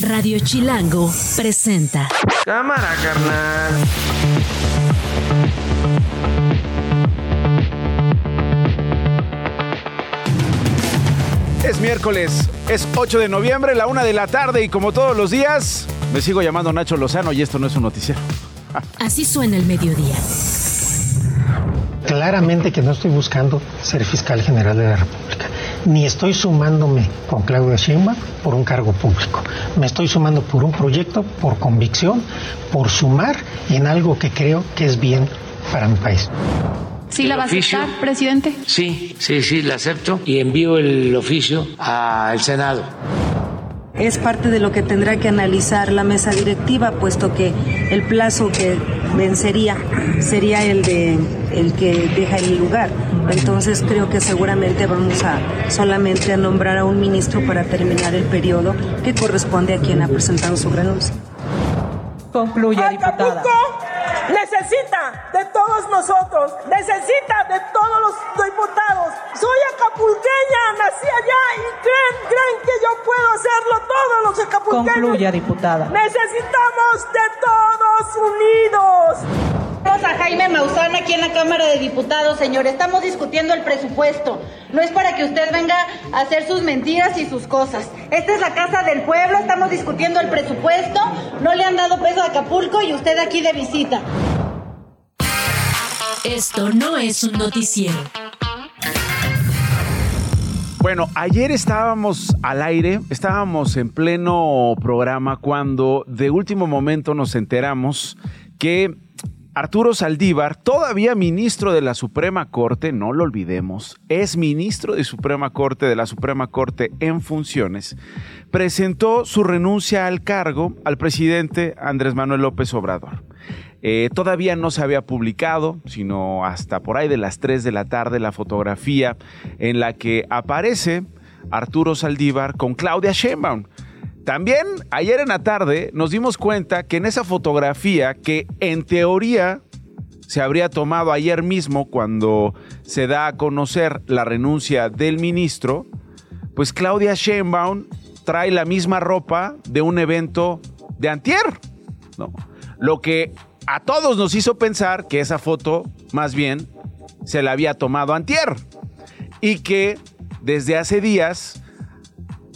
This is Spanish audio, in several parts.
Radio Chilango presenta. Cámara, carnal. Es miércoles, es 8 de noviembre, la una de la tarde y como todos los días, me sigo llamando Nacho Lozano y esto no es un noticiero. Así suena el mediodía. Claramente que no estoy buscando ser fiscal general de la República, ni estoy sumándome con Claudia Sheinbaum por un cargo público. Me estoy sumando por un proyecto, por convicción, por sumar en algo que creo que es bien para mi país. ¿Sí la va a aceptar, presidente? Sí, sí, sí, la acepto y envío el oficio al Senado. Es parte de lo que tendrá que analizar la mesa directiva, puesto que el plazo que vencería sería el de el que deja el lugar. Entonces creo que seguramente vamos a solamente a nombrar a un ministro para terminar el periodo que corresponde a quien ha presentado su renuncia. Concluye, diputada necesita de todos nosotros, necesita de todos los diputados. Soy acapulqueña, nací allá y creen, creen que yo puedo hacerlo todos los acapulqueños. Concluya, diputada. Necesitamos de todos unidos. A Jaime Maussan aquí en la Cámara de Diputados, señor. Estamos discutiendo el presupuesto. No es para que usted venga a hacer sus mentiras y sus cosas. Esta es la casa del pueblo, estamos discutiendo el presupuesto. No le han dado peso a Acapulco y usted aquí de visita. Esto no es un noticiero. Bueno, ayer estábamos al aire, estábamos en pleno programa cuando de último momento nos enteramos que Arturo Saldívar, todavía ministro de la Suprema Corte, no lo olvidemos, es ministro de Suprema Corte de la Suprema Corte en funciones, presentó su renuncia al cargo al presidente Andrés Manuel López Obrador. Eh, todavía no se había publicado, sino hasta por ahí de las 3 de la tarde, la fotografía en la que aparece Arturo Saldívar con Claudia Sheinbaum. También ayer en la tarde nos dimos cuenta que en esa fotografía que en teoría se habría tomado ayer mismo cuando se da a conocer la renuncia del ministro, pues Claudia Sheinbaum trae la misma ropa de un evento de antier. Lo que a todos nos hizo pensar que esa foto más bien se la había tomado antier y que desde hace días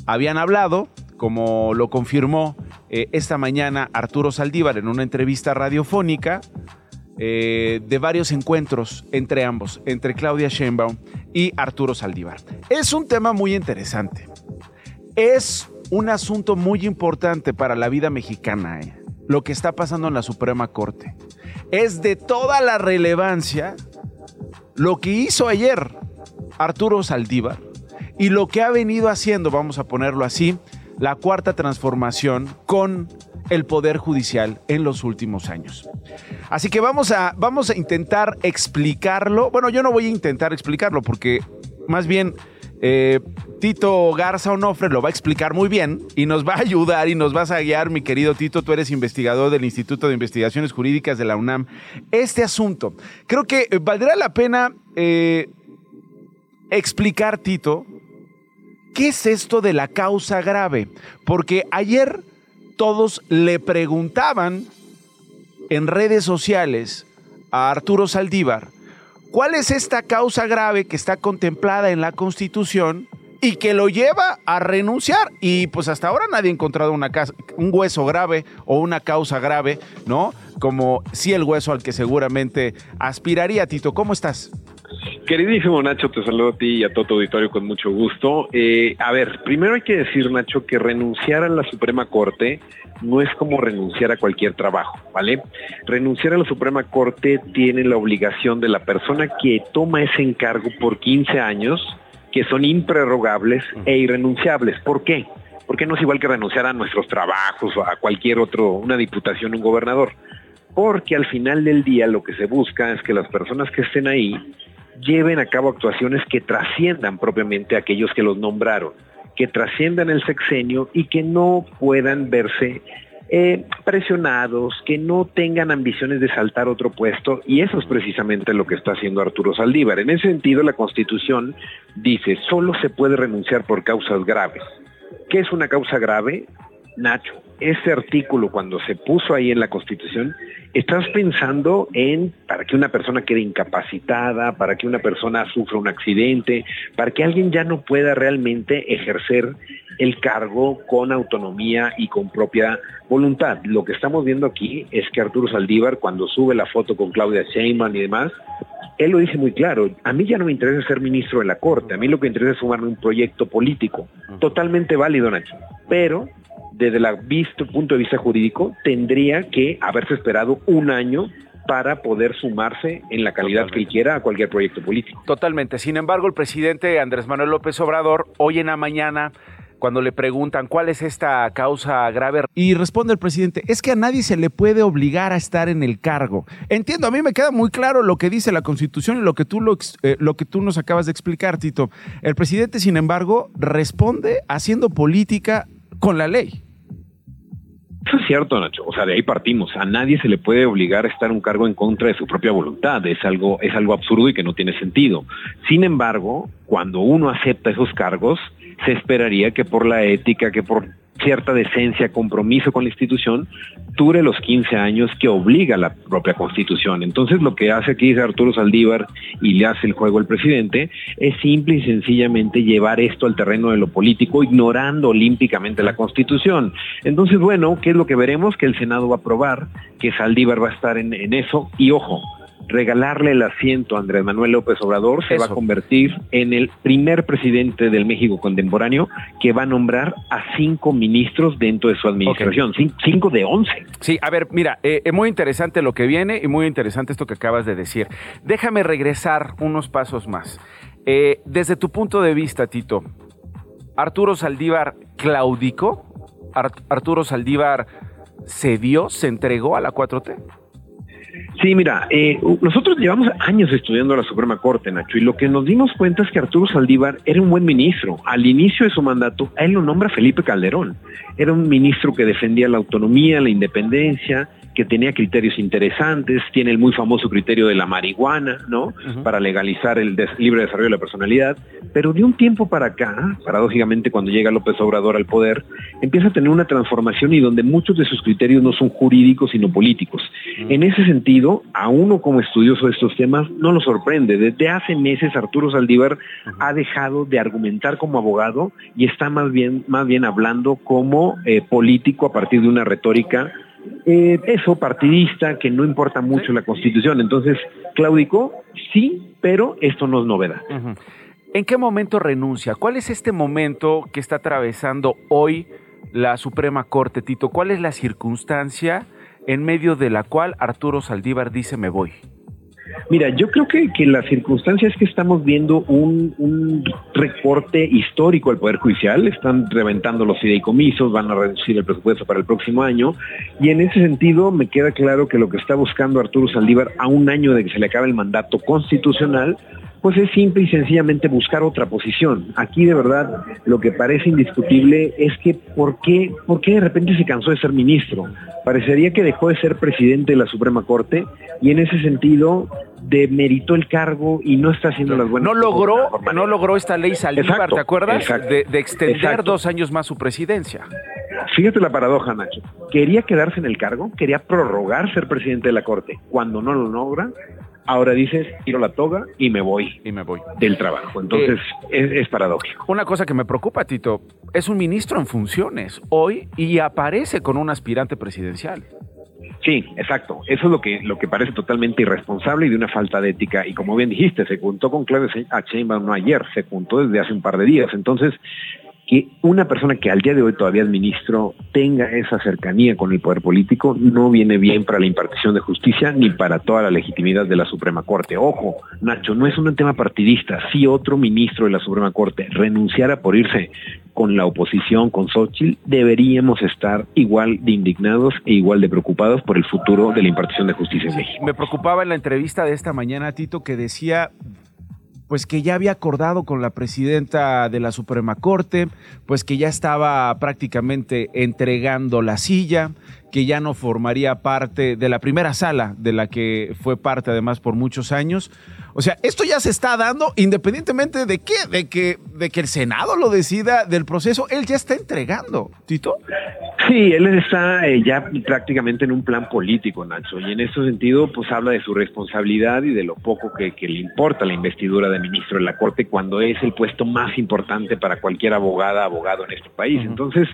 habían hablado como lo confirmó eh, esta mañana Arturo Saldívar en una entrevista radiofónica, eh, de varios encuentros entre ambos, entre Claudia Sheinbaum y Arturo Saldívar. Es un tema muy interesante. Es un asunto muy importante para la vida mexicana, eh, lo que está pasando en la Suprema Corte. Es de toda la relevancia lo que hizo ayer Arturo Saldívar y lo que ha venido haciendo, vamos a ponerlo así, la cuarta transformación con el Poder Judicial en los últimos años. Así que vamos a, vamos a intentar explicarlo. Bueno, yo no voy a intentar explicarlo porque más bien eh, Tito Garza Onofre lo va a explicar muy bien y nos va a ayudar y nos vas a guiar, mi querido Tito. Tú eres investigador del Instituto de Investigaciones Jurídicas de la UNAM. Este asunto, creo que valdrá la pena eh, explicar, Tito, ¿Qué es esto de la causa grave? Porque ayer todos le preguntaban en redes sociales a Arturo Saldívar, ¿cuál es esta causa grave que está contemplada en la Constitución y que lo lleva a renunciar? Y pues hasta ahora nadie ha encontrado una un hueso grave o una causa grave, ¿no? Como sí el hueso al que seguramente aspiraría. Tito, ¿cómo estás? Queridísimo Nacho, te saludo a ti y a todo tu auditorio con mucho gusto. Eh, a ver, primero hay que decir, Nacho, que renunciar a la Suprema Corte no es como renunciar a cualquier trabajo, ¿vale? Renunciar a la Suprema Corte tiene la obligación de la persona que toma ese encargo por 15 años, que son imprerrogables e irrenunciables. ¿Por qué? Porque no es igual que renunciar a nuestros trabajos o a cualquier otro, una diputación, un gobernador. Porque al final del día lo que se busca es que las personas que estén ahí lleven a cabo actuaciones que trasciendan propiamente a aquellos que los nombraron, que trasciendan el sexenio y que no puedan verse eh, presionados, que no tengan ambiciones de saltar otro puesto, y eso es precisamente lo que está haciendo Arturo Saldívar. En ese sentido, la Constitución dice, solo se puede renunciar por causas graves. ¿Qué es una causa grave? Nacho, ese artículo cuando se puso ahí en la Constitución, estás pensando en para que una persona quede incapacitada, para que una persona sufra un accidente, para que alguien ya no pueda realmente ejercer el cargo con autonomía y con propia voluntad. Lo que estamos viendo aquí es que Arturo Saldívar, cuando sube la foto con Claudia Sheinbaum y demás, él lo dice muy claro, a mí ya no me interesa ser ministro de la Corte, a mí lo que me interesa es sumarme un proyecto político, totalmente válido, Nacho, pero desde el punto de vista jurídico tendría que haberse esperado un año para poder sumarse en la calidad que él quiera a cualquier proyecto político. Totalmente. Sin embargo, el presidente Andrés Manuel López Obrador, hoy en la mañana, cuando le preguntan cuál es esta causa grave. Y responde el presidente, es que a nadie se le puede obligar a estar en el cargo. Entiendo, a mí me queda muy claro lo que dice la Constitución y lo que tú, lo, eh, lo que tú nos acabas de explicar, Tito. El presidente, sin embargo, responde haciendo política con la ley. Eso es cierto, Nacho. O sea, de ahí partimos. A nadie se le puede obligar a estar un cargo en contra de su propia voluntad. Es algo, es algo absurdo y que no tiene sentido. Sin embargo, cuando uno acepta esos cargos, se esperaría que por la ética, que por cierta decencia, compromiso con la institución, dure los 15 años que obliga la propia constitución. Entonces lo que hace aquí Arturo Saldívar y le hace el juego el presidente es simple y sencillamente llevar esto al terreno de lo político, ignorando olímpicamente la constitución. Entonces, bueno, ¿qué es lo que veremos? Que el Senado va a aprobar, que Saldívar va a estar en, en eso, y ojo, regalarle el asiento a Andrés Manuel López Obrador, se va a convertir en el primer presidente del México contemporáneo que va a nombrar a cinco ministros dentro de su administración, cinco de once. Sí, a ver, mira, eh, es muy interesante lo que viene y muy interesante esto que acabas de decir. Déjame regresar unos pasos más. Eh, desde tu punto de vista, Tito, Arturo Saldívar claudicó, Arturo Saldívar cedió, se entregó a la 4T. Sí, mira, eh, nosotros llevamos años estudiando la Suprema Corte, Nacho, y lo que nos dimos cuenta es que Arturo Saldívar era un buen ministro. Al inicio de su mandato, él lo nombra Felipe Calderón. Era un ministro que defendía la autonomía, la independencia, que tenía criterios interesantes, tiene el muy famoso criterio de la marihuana, ¿no? Para legalizar el libre desarrollo de la personalidad, pero de un tiempo para acá, paradójicamente cuando llega López Obrador al poder, empieza a tener una transformación y donde muchos de sus criterios no son jurídicos sino políticos. En ese sentido, a uno como estudioso de estos temas no lo sorprende. Desde hace meses Arturo Saldívar ha dejado de argumentar como abogado y está más bien, más bien hablando como eh, político a partir de una retórica eh, eso, partidista, que no importa mucho la constitución. Entonces, claudicó, sí, pero esto no es novedad. ¿En qué momento renuncia? ¿Cuál es este momento que está atravesando hoy la Suprema Corte, Tito? ¿Cuál es la circunstancia en medio de la cual Arturo Saldívar dice me voy? Mira, yo creo que, que la circunstancia es que estamos viendo un, un, recorte histórico al Poder Judicial, están reventando los fideicomisos, van a reducir el presupuesto para el próximo año, y en ese sentido me queda claro que lo que está buscando Arturo Saldívar a un año de que se le acabe el mandato constitucional pues es simple y sencillamente buscar otra posición. Aquí de verdad lo que parece indiscutible es que ¿por qué, por qué de repente se cansó de ser ministro? Parecería que dejó de ser presidente de la Suprema Corte y en ese sentido demeritó el cargo y no está haciendo las buenas No logró, no logró esta ley Saldívar, ¿te acuerdas? De, extender dos años más su presidencia. Fíjate la paradoja, Nacho. Quería quedarse en el cargo, quería prorrogar ser presidente de la Corte. Cuando no lo logra, ahora dices, tiro la toga y me voy. Y me voy. Del trabajo. Entonces, eh, es, paradójico. Una cosa que me preocupa, Tito, es un ministro en funciones hoy y aparece con un aspirante presidencial. Sí, exacto. Eso es lo que, lo que parece totalmente irresponsable y de una falta de ética. Y como bien dijiste, se juntó con Claudia Sheinbaum no ayer, se juntó desde hace un par de días. Entonces, que una persona que al día de hoy todavía es ministro tenga esa cercanía con el poder político no viene bien para la impartición de justicia ni para toda la legitimidad de la Suprema Corte. Ojo, Nacho, no es un tema partidista. Si otro ministro de la Suprema Corte renunciara por irse con la oposición, con Xochitl, deberíamos estar igual de indignados e igual de preocupados por el futuro de la impartición de justicia en México. Me preocupaba en la entrevista de esta mañana, Tito, que decía pues que ya había acordado con la presidenta de la Suprema Corte, pues que ya estaba prácticamente entregando la silla, que ya no formaría parte de la primera sala de la que fue parte además por muchos años. O sea, esto ya se está dando independientemente de qué, de que, de que el Senado lo decida del proceso, él ya está entregando, Tito. Sí, él está eh, ya prácticamente en un plan político, Nacho, y en ese sentido, pues habla de su responsabilidad y de lo poco que, le importa la investidura de ministro de la Corte cuando es el puesto más importante para cualquier abogada, abogado en este país. Entonces,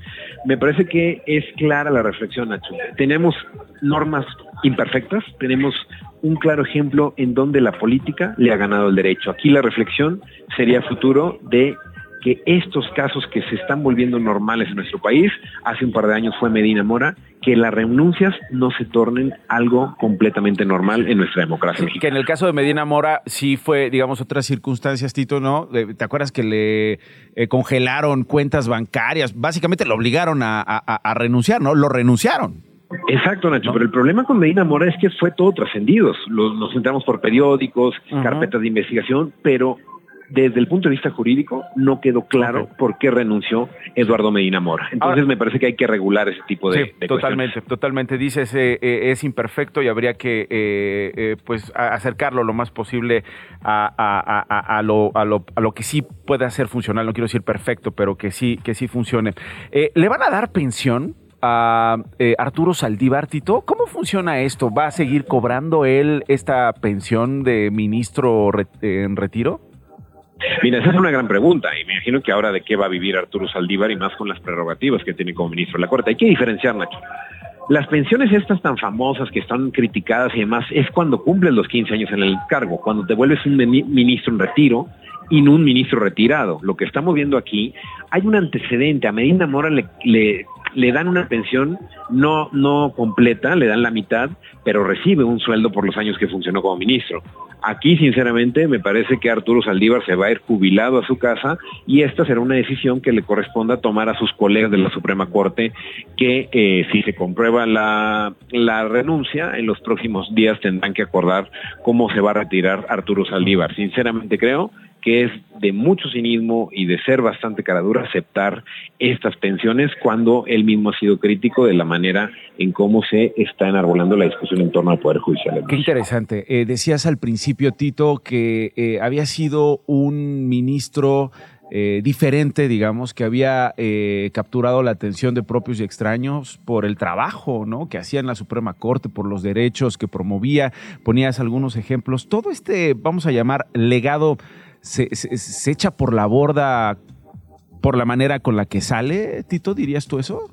me parece que es clara la reflexión, Nacho. Tenemos normas imperfectas, tenemos un claro ejemplo en donde la política le ha ganado el derecho. Aquí la reflexión sería futuro de que estos casos que se están volviendo normales en nuestro país, hace un par de años fue Medina Mora, que las renuncias no se tornen algo completamente normal en nuestra democracia. Que en el caso de Medina Mora sí fue, digamos, otras circunstancias, Tito, ¿no? ¿Te acuerdas que le eh, congelaron cuentas bancarias? Básicamente lo obligaron a, renunciar, ¿no? Lo renunciaron. Exacto, Nacho, pero el problema con Medina Mora es que fue todo trascendido. Nos entramos por periódicos, carpetas de investigación, pero desde el punto de vista jurídico no quedó claro por qué renunció Eduardo Medina Mora. Entonces me parece que hay que regular ese tipo de, sí, totalmente, totalmente. Dices eh, eh, es imperfecto y habría que eh, pues acercarlo lo más posible a, lo, a, lo, a lo que sí puede ser funcional. No quiero decir perfecto, pero que sí que sí funcione. ¿Le van a dar pensión? a Arturo Saldívar, Tito. ¿Cómo funciona esto? ¿Va a seguir cobrando él esta pensión de ministro en retiro? Mira, esa es una gran pregunta y me imagino que ahora de qué va a vivir Arturo Saldívar y más con las prerrogativas que tiene como ministro de la Corte. Hay que diferenciar, Nacho. Las pensiones estas tan famosas que están criticadas y demás es cuando cumples los 15 años en el cargo, cuando te vuelves un ministro en retiro y no un ministro retirado. Lo que estamos viendo aquí, hay un antecedente. A Medina Mora le, le, le dan una pensión no, no completa, le dan la mitad, pero recibe un sueldo por los años que funcionó como ministro. Aquí, sinceramente, me parece que Arturo Saldívar se va a ir jubilado a su casa y esta será una decisión que le corresponda tomar a sus colegas de la Suprema Corte, que eh, si se comprueba la, la renuncia, en los próximos días tendrán que acordar cómo se va a retirar Arturo Saldívar. Sinceramente creo que es de mucho cinismo y de ser bastante caradura aceptar estas pensiones cuando él mismo ha sido crítico de la manera en cómo se está enarbolando la discusión en torno al Poder Judicial. Qué interesante. Eh, decías al principio, Tito, que eh, había sido un ministro eh, diferente, digamos, que había capturado la atención de propios y extraños por el trabajo ¿no? que hacía en la Suprema Corte, por los derechos que promovía. Ponías algunos ejemplos. Todo este, vamos a llamar, legado se, se, echa por la borda por la manera con la que sale, Tito, ¿dirías tú eso?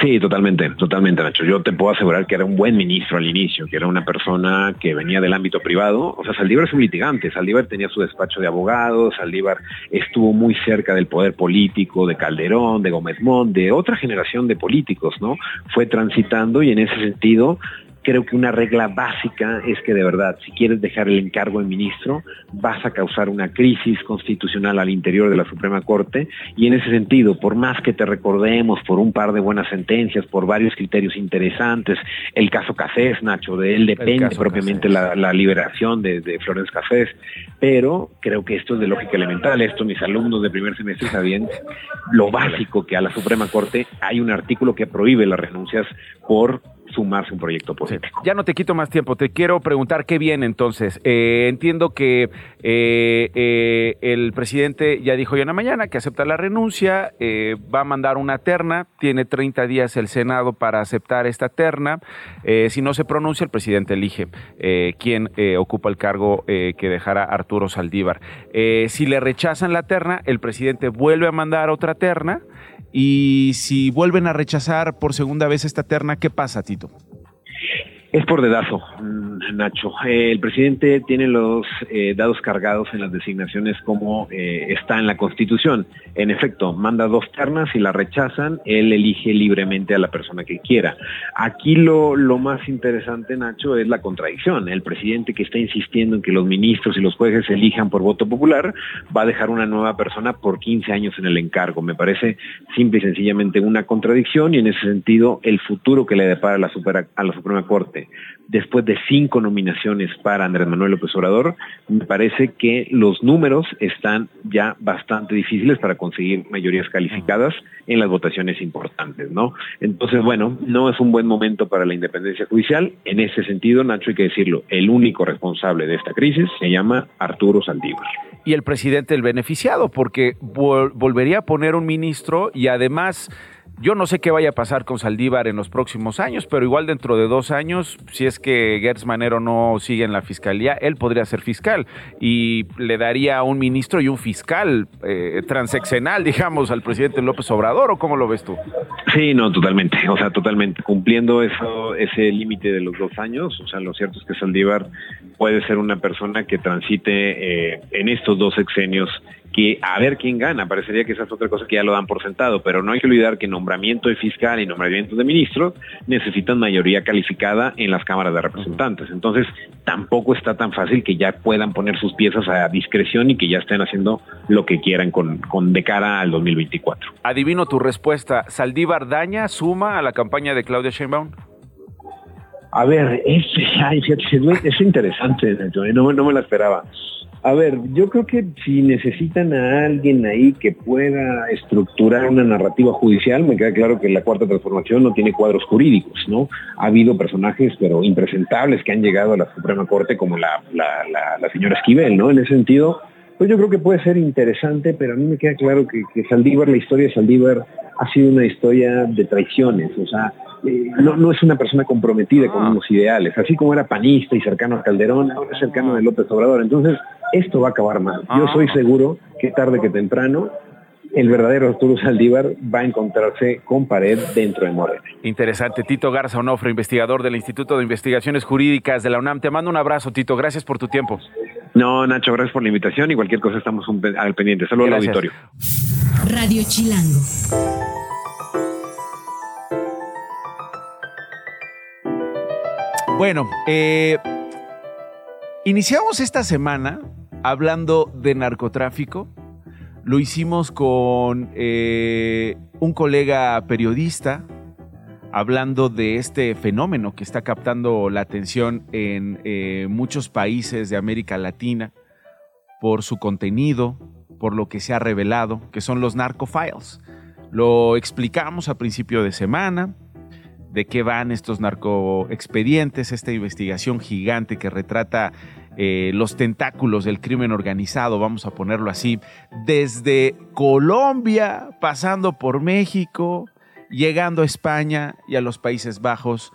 Sí, totalmente, totalmente, Nacho. Yo te puedo asegurar que era un buen ministro al inicio, que era una persona que venía del ámbito privado. O sea, Saldívar es un litigante. Saldívar tenía su despacho de abogados, Saldívar estuvo muy cerca del poder político de Calderón, de Gómez Mont, de otra generación de políticos, ¿no? Fue transitando y en ese sentido creo que una regla básica es que de verdad, si quieres dejar el encargo en ministro, vas a causar una crisis constitucional al interior de la Suprema Corte. Y en ese sentido, por más que te recordemos por un par de buenas sentencias, por varios criterios interesantes, el caso Casés, Nacho, de él depende propiamente la, liberación de, de Flores Casés, pero creo que esto es de lógica elemental, esto mis alumnos de primer semestre sabían lo básico que a la Suprema Corte hay un artículo que prohíbe las renuncias por sumarse un proyecto político. Ya no te quito más tiempo, te quiero preguntar qué viene entonces. Eh, entiendo que eh, eh, el presidente ya dijo hoy en la mañana que acepta la renuncia, va a mandar una terna, tiene 30 días el Senado para aceptar esta terna. si no se pronuncia, el presidente elige quién ocupa el cargo que dejará Arturo Saldívar. si le rechazan la terna, el presidente vuelve a mandar otra terna. Y si vuelven a rechazar por segunda vez esta terna, ¿qué pasa, Tito? Es por dedazo, Nacho. Eh, el presidente tiene los eh, dados cargados en las designaciones como eh, está en la Constitución. En efecto, manda dos ternas y la rechazan, él elige libremente a la persona que quiera. Aquí lo, lo más interesante, Nacho, es la contradicción. El presidente que está insistiendo en que los ministros y los jueces elijan por voto popular va a dejar una nueva persona por 15 años en el encargo. Me parece simple y sencillamente una contradicción y en ese sentido el futuro que le depara a la Suprema Corte después de cinco nominaciones para Andrés Manuel López Obrador, me parece que los números están ya bastante difíciles para conseguir mayorías calificadas en las votaciones importantes, ¿no? Entonces, bueno, no es un buen momento para la independencia judicial. En ese sentido, Nacho, hay que decirlo, el único responsable de esta crisis se llama Arturo Saldívar y el presidente el beneficiado, porque volvería a poner un ministro y además yo no sé qué vaya a pasar con Saldívar en los próximos años, pero igual dentro de dos años, si es que Gertz Manero no sigue en la fiscalía, él podría ser fiscal y le daría un ministro y un fiscal eh, transeccional, digamos, al presidente López Obrador, ¿o cómo lo ves tú? Sí, no, totalmente, o sea, totalmente. Cumpliendo eso, ese límite de los dos años, o sea, lo cierto es que Saldívar puede ser una persona que transite eh, en estos dos sexenios que a ver quién gana. Parecería que esa es otra cosa que ya lo dan por sentado, pero no hay que olvidar que nombramiento de fiscal y nombramiento de ministros necesitan mayoría calificada en las cámaras de representantes. Entonces, tampoco está tan fácil que ya puedan poner sus piezas a discreción y que ya estén haciendo lo que quieran con, con de cara al 2024. Adivino tu respuesta. ¿Saldívar daña, suma a la campaña de Claudia Sheinbaum? A ver, es, es interesante, no, no me la esperaba. A ver, yo creo que si necesitan a alguien ahí que pueda estructurar una narrativa judicial, me queda claro que la cuarta transformación no tiene cuadros jurídicos, ¿no? Ha habido personajes, pero impresentables, que han llegado a la Suprema Corte, como la, la, señora Esquivel, ¿no? En ese sentido, pues yo creo que puede ser interesante, pero a mí me queda claro que, que Saldívar, la historia de Saldívar, ha sido una historia de traiciones, o sea, eh, no, no, es una persona comprometida con ah. unos ideales, así como era panista y cercano a Calderón, ahora es cercano de López Obrador. Entonces, esto va a acabar mal. Yo ah. soy seguro que tarde que temprano el verdadero Arturo Saldívar va a encontrarse con pared dentro de Morena. Interesante. Tito Garza Onofre, investigador del Instituto de Investigaciones Jurídicas de la UNAM. Te mando un abrazo, Tito. Gracias por tu tiempo. No, Nacho, gracias por la invitación y cualquier cosa estamos al pendiente. Saludos al auditorio. Radio Chilango. Bueno, eh, iniciamos esta semana hablando de narcotráfico. Lo hicimos con eh, un colega periodista hablando de este fenómeno que está captando la atención en eh, muchos países de América Latina por su contenido, por lo que se ha revelado, que son los narcofiles. Lo explicamos a principio de semana, de qué van estos narcoexpedientes, esta investigación gigante que retrata eh, los tentáculos del crimen organizado, vamos a ponerlo así, desde Colombia, pasando por México, llegando a España y a los Países Bajos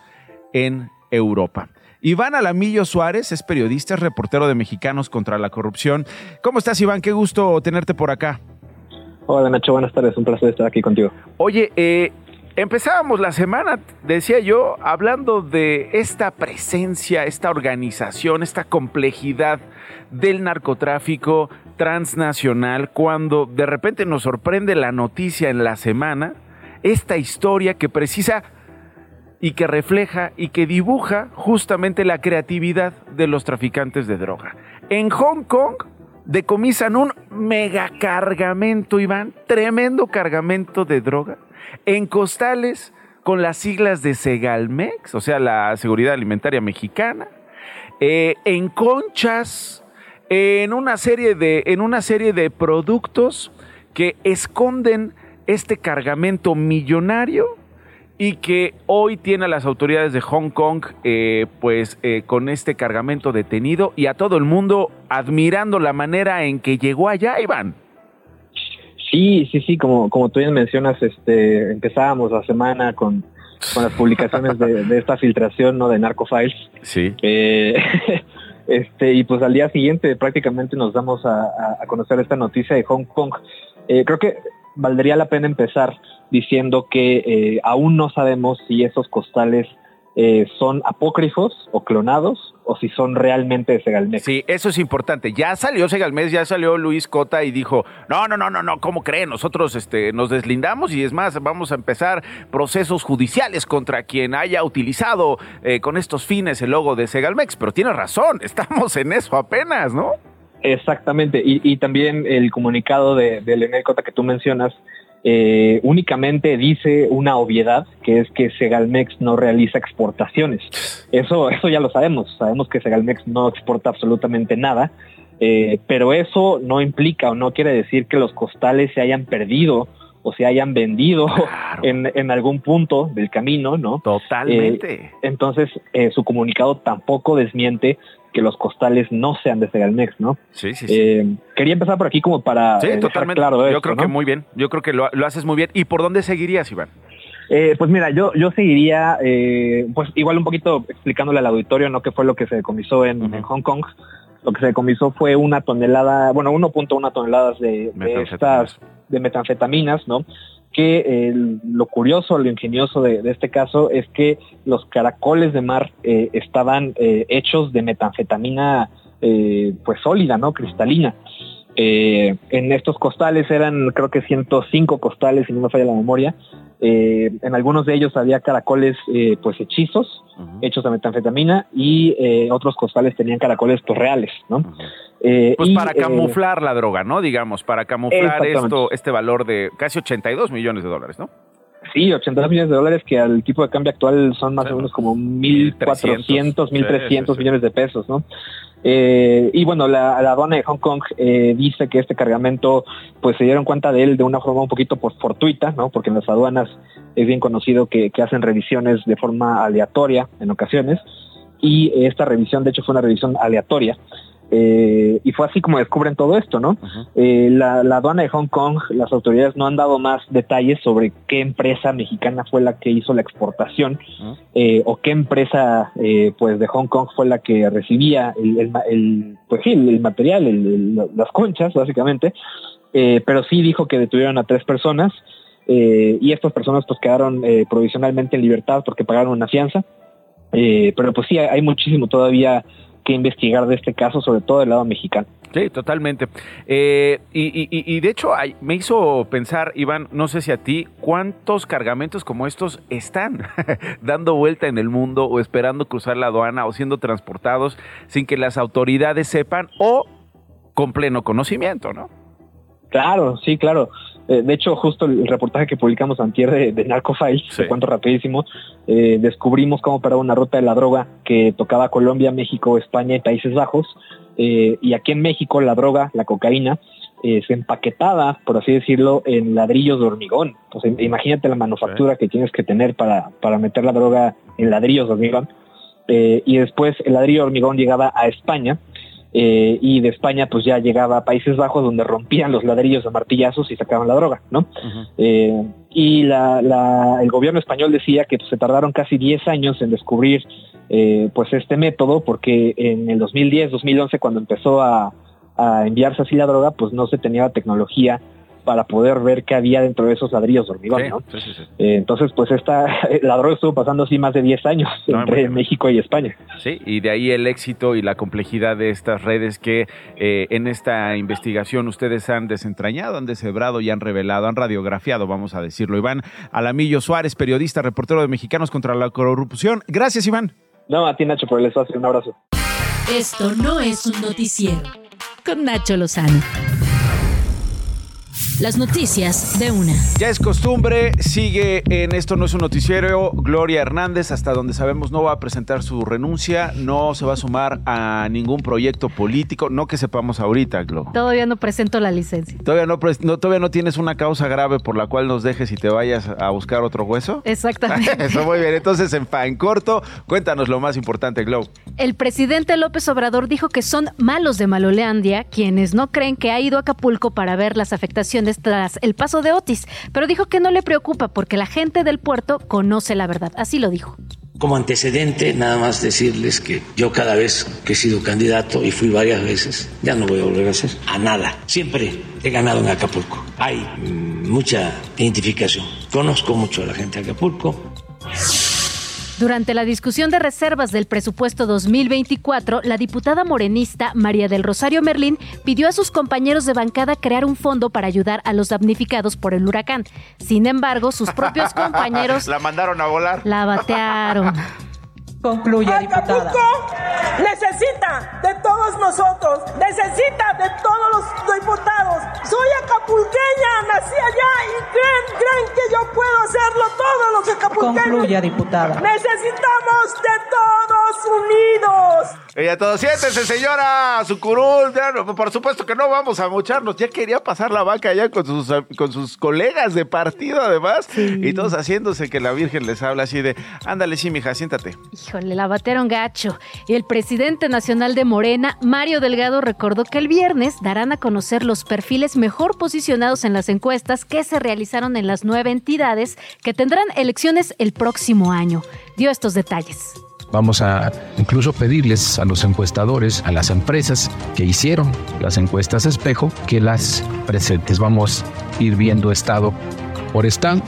en Europa. Iván Alamillo Suárez es periodista, es reportero de Mexicanos contra la Corrupción. ¿Cómo estás, Iván? Qué gusto tenerte por acá. Hola Nacho, buenas tardes, un placer estar aquí contigo. Oye, eh, Empezábamos la semana, decía yo, hablando de esta presencia, esta organización, esta complejidad del narcotráfico transnacional, cuando de repente nos sorprende la noticia en la semana, esta historia que precisa y que refleja y que dibuja justamente la creatividad de los traficantes de droga. En Hong Kong decomisan un megacargamento, Iván, tremendo cargamento de droga en costales con las siglas de Segalmex, o sea, la Seguridad Alimentaria Mexicana, eh, en conchas, en una, serie de, en una serie de productos que esconden este cargamento millonario y que hoy tiene a las autoridades de Hong Kong eh, pues eh, con este cargamento detenido y a todo el mundo admirando la manera en que llegó allá, Iván. Sí, sí, sí, como, como tú bien mencionas, este, empezábamos la semana con, con las publicaciones de, esta filtración ¿no? de Narcofiles. Sí. Eh, este, y pues al día siguiente prácticamente nos damos a, a conocer esta noticia de Hong Kong. Eh, creo que valdría la pena empezar diciendo que eh, aún no sabemos si esos costales eh, son apócrifos o clonados o si son realmente de Segalmex. Sí, eso es importante. Ya salió Segalmex, ya salió Luis Cota y dijo, no, no, no, no, no, ¿cómo creen? Nosotros este, nos deslindamos y es más, vamos a empezar procesos judiciales contra quien haya utilizado eh, con estos fines el logo de Segalmex. Pero tiene razón, estamos en eso apenas, ¿no? Exactamente, y, también el comunicado de, de Cota que tú mencionas eh, únicamente dice una obviedad, que es que Segalmex no realiza exportaciones. Eso, eso ya lo sabemos, sabemos que Segalmex no exporta absolutamente nada, eh, pero eso no implica o no quiere decir que los costales se hayan perdido o se hayan vendido en, algún punto del camino, ¿no? Totalmente. Eh, entonces, su comunicado tampoco desmiente que los costales no sean de Segalmex, ¿no? Sí, sí, sí. Eh, quería empezar por aquí como para sí, totalmente. claro Yo creo que muy bien, yo creo que lo, haces muy bien. ¿Y por dónde seguirías, Iván? Eh, pues mira, yo, yo seguiría, eh, pues igual un poquito explicándole al auditorio, ¿no? ¿Qué fue lo que se decomisó en, Hong Kong? Lo que se decomisó fue una tonelada, bueno, 1.1 toneladas de, de estas, de metanfetaminas, ¿no? Que lo curioso, lo ingenioso de, este caso es que los caracoles de mar eh, estaban eh, hechos de metanfetamina eh, pues sólida, ¿no? Cristalina. En estos costales eran creo que 105 costales, si no me falla la memoria. en algunos de ellos había caracoles pues hechizos, hechos de metanfetamina, y otros costales tenían caracoles pues reales, ¿no? Eh, pues para eh, camuflar la droga, ¿no? Digamos, para camuflar esto, este valor de casi 82 millones de dólares, ¿no? Sí, 82 millones de dólares que al tipo de cambio actual son más o menos como 1.400, 1.300 millones de pesos, ¿no? Eh, y bueno, la, aduana de Hong Kong dice que este cargamento, pues se dieron cuenta de él de una forma un poquito pues, fortuita, ¿no? Porque en las aduanas es bien conocido que hacen revisiones de forma aleatoria en ocasiones. Y esta revisión, de hecho, fue una revisión aleatoria. Eh, y fue así como descubren todo esto, ¿no? Eh, la, aduana de Hong Kong, las autoridades no han dado más detalles sobre qué empresa mexicana fue la que hizo la exportación eh, o qué empresa pues de Hong Kong fue la que recibía el, pues el material, las conchas básicamente, pero sí dijo que detuvieron a tres personas y estas personas pues quedaron provisionalmente en libertad porque pagaron una fianza, pero pues sí hay muchísimo todavía que investigar de este caso, sobre todo del lado mexicano. Sí, totalmente. Eh, y, de hecho me hizo pensar, Iván, no sé si a ti, ¿cuántos cargamentos como estos están dando vuelta en el mundo o esperando cruzar la aduana o siendo transportados sin que las autoridades sepan o con pleno conocimiento, ¿no? Claro, sí, claro. Eh, de hecho, justo el reportaje que publicamos antier de, de Narcofiles, te cuento rapidísimo, eh, descubrimos cómo operaba una ruta de la droga que tocaba Colombia, México, España y Países Bajos. Eh, y aquí en México la droga, la cocaína, se empaquetaba, por así decirlo, en ladrillos de hormigón. Imagínate la manufactura que tienes que tener para, para meter la droga en ladrillos de hormigón. y después el ladrillo de hormigón llegaba a España eh, y de España pues ya llegaba a Países Bajos donde rompían los ladrillos de martillazos y sacaban la droga, ¿no? Eh, y la, el gobierno español decía que pues, se tardaron casi 10 años en descubrir eh, pues este método porque en el 2010, 2011 cuando empezó a, a enviarse así la droga pues no se tenía la tecnología para poder ver qué había dentro de esos ladrillos de hormigón, ¿no? Eh, entonces, pues esta, la droga estuvo pasando así más de 10 años entre México y España. Sí, y de ahí el éxito y la complejidad de estas redes que eh, en esta investigación ustedes han desentrañado, han deshebrado y han revelado, han radiografiado, vamos a decirlo. Iván Alamillo Suárez, periodista, reportero de Mexicanos contra la Corrupción. Gracias, Iván. No, a ti, Nacho, por el espacio. Un abrazo. Esto no es un noticiero. Con Nacho Lozano. Las noticias de una. Ya es costumbre, sigue en Esto no es un noticiero Gloria Hernández, hasta donde sabemos no va a presentar su renuncia, no se va a sumar a ningún proyecto político, no que sepamos ahorita, Glo. Todavía no presento la licencia. ¿Todavía no, todavía no tienes una causa grave por la cual nos dejes y te vayas a buscar otro hueso? Exactamente. Eso muy bien. Entonces, en, en corto, cuéntanos lo más importante, Glo. El presidente López Obrador dijo que son malos de Maloleandia quienes no creen que ha ido a Acapulco para ver las afectaciones tras el paso de Otis, pero dijo que no le preocupa porque la gente del puerto conoce la verdad. Así lo dijo. Como antecedente, nada más decirles que yo cada vez que he sido candidato, y fui varias veces, ya no voy a volver a hacer a nada. Siempre he ganado en Acapulco. Hay mm, mucha identificación. Conozco mucho a la gente de Acapulco. Durante la discusión de reservas del presupuesto 2024, la diputada morenista María del Rosario Merlín pidió a sus compañeros de bancada crear un fondo para ayudar a los damnificados por el huracán. Sin embargo, sus propios compañeros... la mandaron a volar. La batearon. Concluye, diputada. necesita de todos nosotros, necesita de todos los diputados. Soy acapulqueña, nací allá y creen, creen que yo puedo hacerlo todos los acapulqueños. Concluya, diputada. Necesitamos de todos unidos. Ella todo, siéntese, señora, su curul. por supuesto que no vamos a mocharnos. Ya quería pasar la vaca allá con sus, con sus colegas de partido, además. Y todos haciéndose que la Virgen les habla así de, ándale, sí, mija, siéntate. Híjole, la bateron gacho. Y el presidente nacional de Morena, Mario Delgado, recordó que el viernes darán a conocer los perfiles mejor posicionados en las encuestas que se realizaron en las nueve entidades que tendrán elecciones el próximo año. Dio estos detalles. Vamos a incluso pedirles a los encuestadores, a las empresas que hicieron las encuestas espejo, que las presentes. Vamos a ir viendo estado por estado,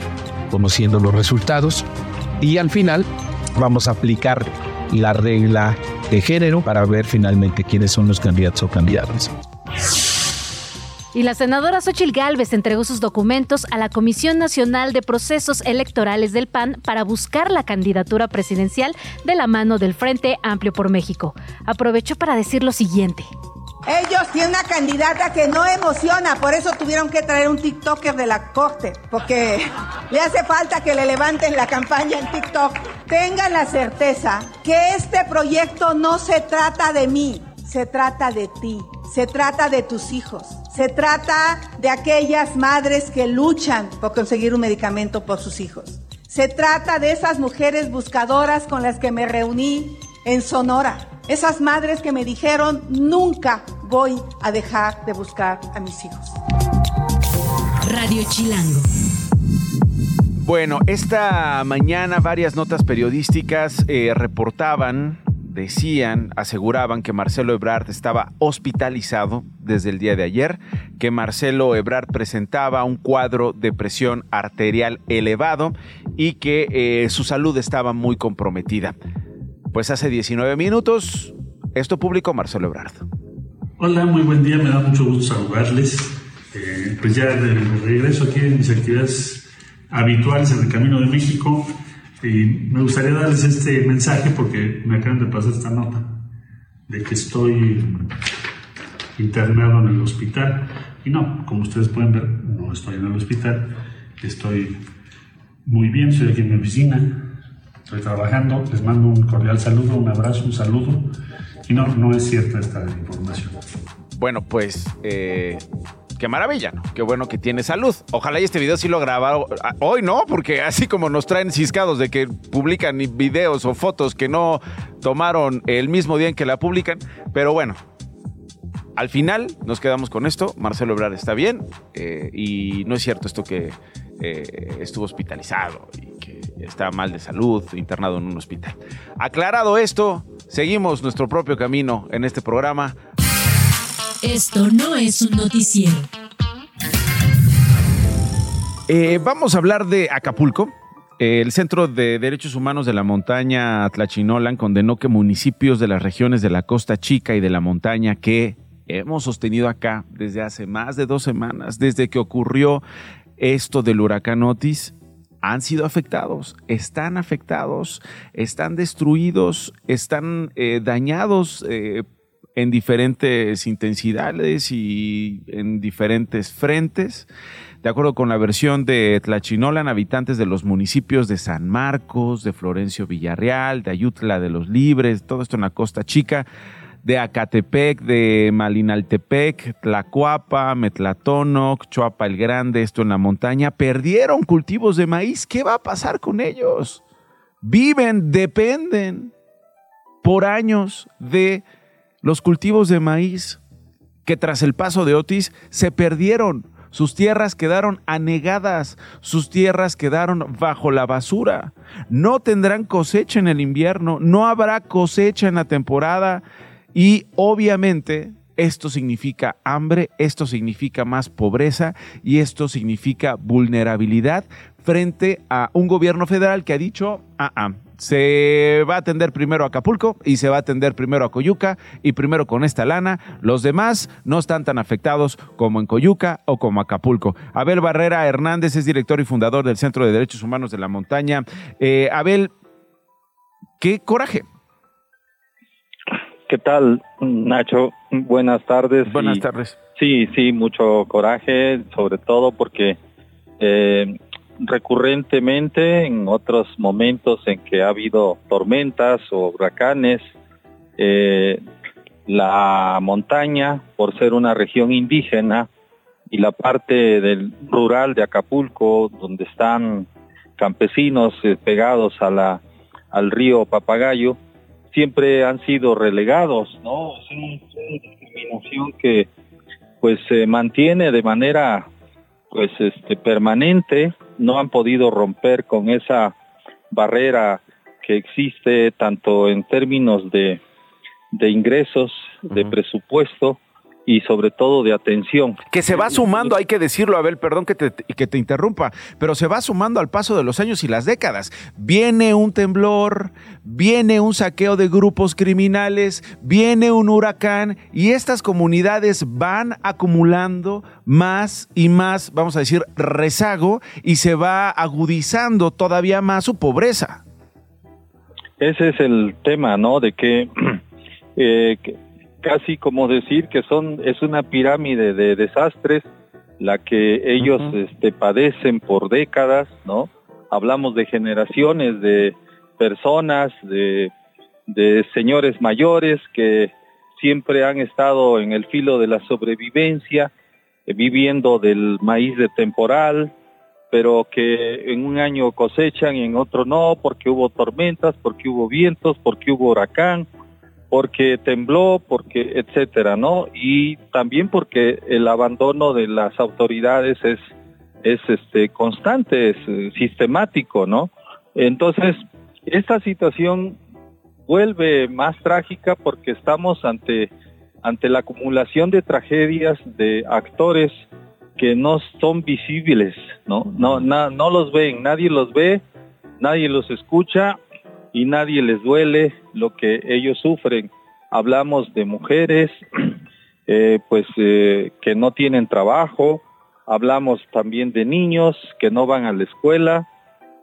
conociendo los resultados y al final vamos a aplicar la regla de género para ver finalmente quiénes son los candidatos o candidatas. Y la senadora Xochil Gálvez entregó sus documentos a la Comisión Nacional de Procesos Electorales del PAN para buscar la candidatura presidencial de la mano del Frente Amplio por México. Aprovechó para decir lo siguiente. Ellos tienen una candidata que no emociona, por eso tuvieron que traer un TikToker de la corte, porque le hace falta que le levanten la campaña en TikTok. Tengan la certeza que este proyecto no se trata de mí, se trata de ti, se trata de tus hijos, se trata de aquellas madres que luchan por conseguir un medicamento por sus hijos. Se trata de esas mujeres buscadoras con las que me reuní en Sonora. Esas madres que me dijeron, nunca voy a dejar de buscar a mis hijos. Radio Chilango. Bueno, esta mañana varias notas periodísticas eh, reportaban decían, aseguraban que Marcelo Ebrard estaba hospitalizado desde el día de ayer, que Marcelo Ebrard presentaba un cuadro de presión arterial elevado y que eh, su salud estaba muy comprometida. Pues hace 19 minutos, esto publicó Marcelo Ebrard. Hola, muy buen día, me da mucho gusto saludarles. Eh, pues ya de regreso aquí en mis actividades habituales en el Camino de México. Y me gustaría darles este mensaje porque me acaban de pasar esta nota de que estoy internado en el hospital. Y no, como ustedes pueden ver, no estoy en el hospital, estoy muy bien, estoy aquí en mi oficina, estoy trabajando, les mando un cordial saludo, un abrazo, un saludo. Y no, no es cierta esta información. Bueno, pues eh, qué maravilla, ¿no? Qué bueno que tiene salud. Ojalá y este video sí lo grabado ah, hoy, ¿no? Porque así como nos traen ciscados de que publican videos o fotos que no tomaron el mismo día en que la publican. Pero bueno, al final nos quedamos con esto. Marcelo Ebrard está bien eh, y no es cierto esto que eh, estuvo hospitalizado y que está mal de salud, internado en un hospital. Aclarado esto, seguimos nuestro propio camino en este programa. Esto no es un noticiero. Eh, vamos a hablar de Acapulco. El Centro de Derechos Humanos de la Montaña Tlachinolan condenó que municipios de las regiones de la Costa Chica y de la Montaña que hemos sostenido acá desde hace más de dos semanas, desde que ocurrió esto del huracán Otis, han sido afectados, están afectados, están destruidos, están eh, dañados eh, en diferentes intensidades y en diferentes frentes. De acuerdo con la versión de Tlachinolan, habitantes de los municipios de San Marcos, de Florencio Villarreal, de Ayutla de los Libres, todo esto en la Costa Chica, de Acatepec, de Malinaltepec, Tlacuapa, Metlatonoc, Choapa el Grande, esto en la montaña, perdieron cultivos de maíz. ¿Qué va a pasar con ellos? Viven, dependen por años de los cultivos de maíz que tras el paso de Otis se perdieron. Sus tierras quedaron anegadas, sus tierras quedaron bajo la basura. No tendrán cosecha en el invierno, no habrá cosecha en la temporada y obviamente esto significa hambre, esto significa más pobreza y esto significa vulnerabilidad frente a un gobierno federal que ha dicho, ah, ah, se va a atender primero a Acapulco y se va a atender primero a Coyuca y primero con esta lana. Los demás no están tan afectados como en Coyuca o como Acapulco. Abel Barrera Hernández es director y fundador del Centro de Derechos Humanos de la Montaña. Eh, Abel, qué coraje. ¿Qué tal, Nacho? Buenas tardes. Buenas tardes. Sí, sí, mucho coraje, sobre todo porque eh, recurrentemente en otros momentos en que ha habido tormentas o huracanes, eh, la montaña, por ser una región indígena, y la parte del rural de Acapulco, donde están campesinos eh, pegados a la, al río Papagayo, siempre han sido relegados, ¿no? Es una, discriminación que pues se mantiene de manera pues este permanente, no han podido romper con esa barrera que existe tanto en términos de, de ingresos, de presupuesto, y sobre todo de atención. Que se va sumando, hay que decirlo, Abel, perdón que te, que te interrumpa, pero se va sumando al paso de los años y las décadas. Viene un temblor, viene un saqueo de grupos criminales, viene un huracán y estas comunidades van acumulando más y más, vamos a decir, rezago y se va agudizando todavía más su pobreza. Ese es el tema, ¿no? De que, eh, que casi como decir que son es una pirámide de desastres la que ellos este, padecen por décadas, ¿no? Hablamos de generaciones de personas, de, de señores mayores que siempre han estado en el filo de la sobrevivencia, eh, viviendo del maíz de temporal, pero que en un año cosechan y en otro no, porque hubo tormentas, porque hubo vientos, porque hubo huracán, porque tembló, porque etcétera, ¿no? Y también porque el abandono de las autoridades es es este constante, es eh, sistemático, ¿no? Entonces, esta situación vuelve más trágica porque estamos ante ante la acumulación de tragedias de actores que no son visibles, ¿no? No no los ven, nadie los ve, nadie los escucha y nadie les duele lo que ellos sufren. Hablamos de mujeres, eh, pues eh, que no tienen trabajo, hablamos también de niños que no van a la escuela,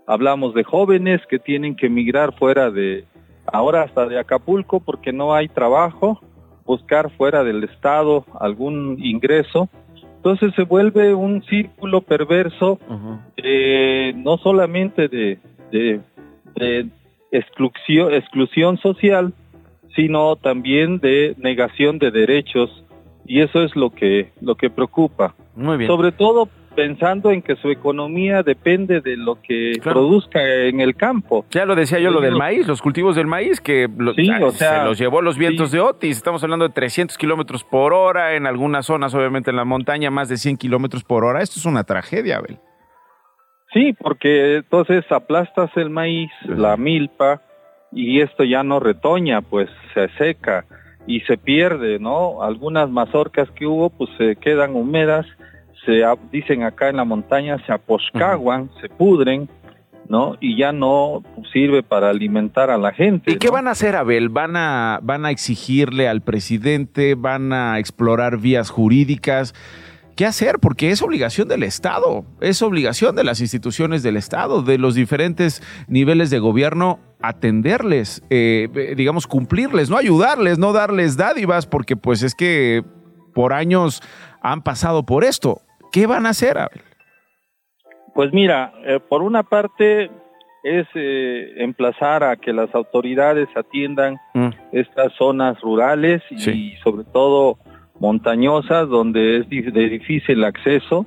hablamos de jóvenes que tienen que emigrar fuera de, ahora hasta de Acapulco porque no hay trabajo, buscar fuera del estado algún ingreso. Entonces se vuelve un círculo perverso, eh, no solamente de, de, exclusión, exclusión social, sino también de negación de derechos y eso es lo que lo que preocupa. Muy bien. Sobre todo pensando en que su economía depende de lo que produzca en el campo. Ya lo decía yo, lo del maíz, los cultivos del maíz, que ah, se los llevó los vientos de Otis. Estamos hablando de 300 kilómetros por hora, en algunas zonas, obviamente en la montaña, más de 100 kilómetros por hora. Esto es una tragedia, Abel. Sí, porque entonces aplastas el maíz, la milpa, y esto ya no retoña, pues se seca y se pierde, ¿no? Algunas mazorcas que hubo, pues se quedan húmedas, se dicen acá en la montaña, se aposcaguan, se pudren, ¿no? Y ya no sirve para alimentar a la gente. ¿Y qué van a hacer, Abel? ¿Van a, ¿Van a exigirle al presidente? ¿Van a explorar vías jurídicas? Qué hacer, porque es obligación del Estado, es obligación de las instituciones del Estado, de los diferentes niveles de gobierno atenderles, eh, digamos, cumplirles, no ayudarles, no darles dádivas, porque pues es que por años han pasado por esto. ¿Qué van a hacer, Abel? Pues mira, eh, por una parte es eh, emplazar a que las autoridades atiendan mm. estas zonas rurales y sobre todo montañosas donde es de difícil acceso.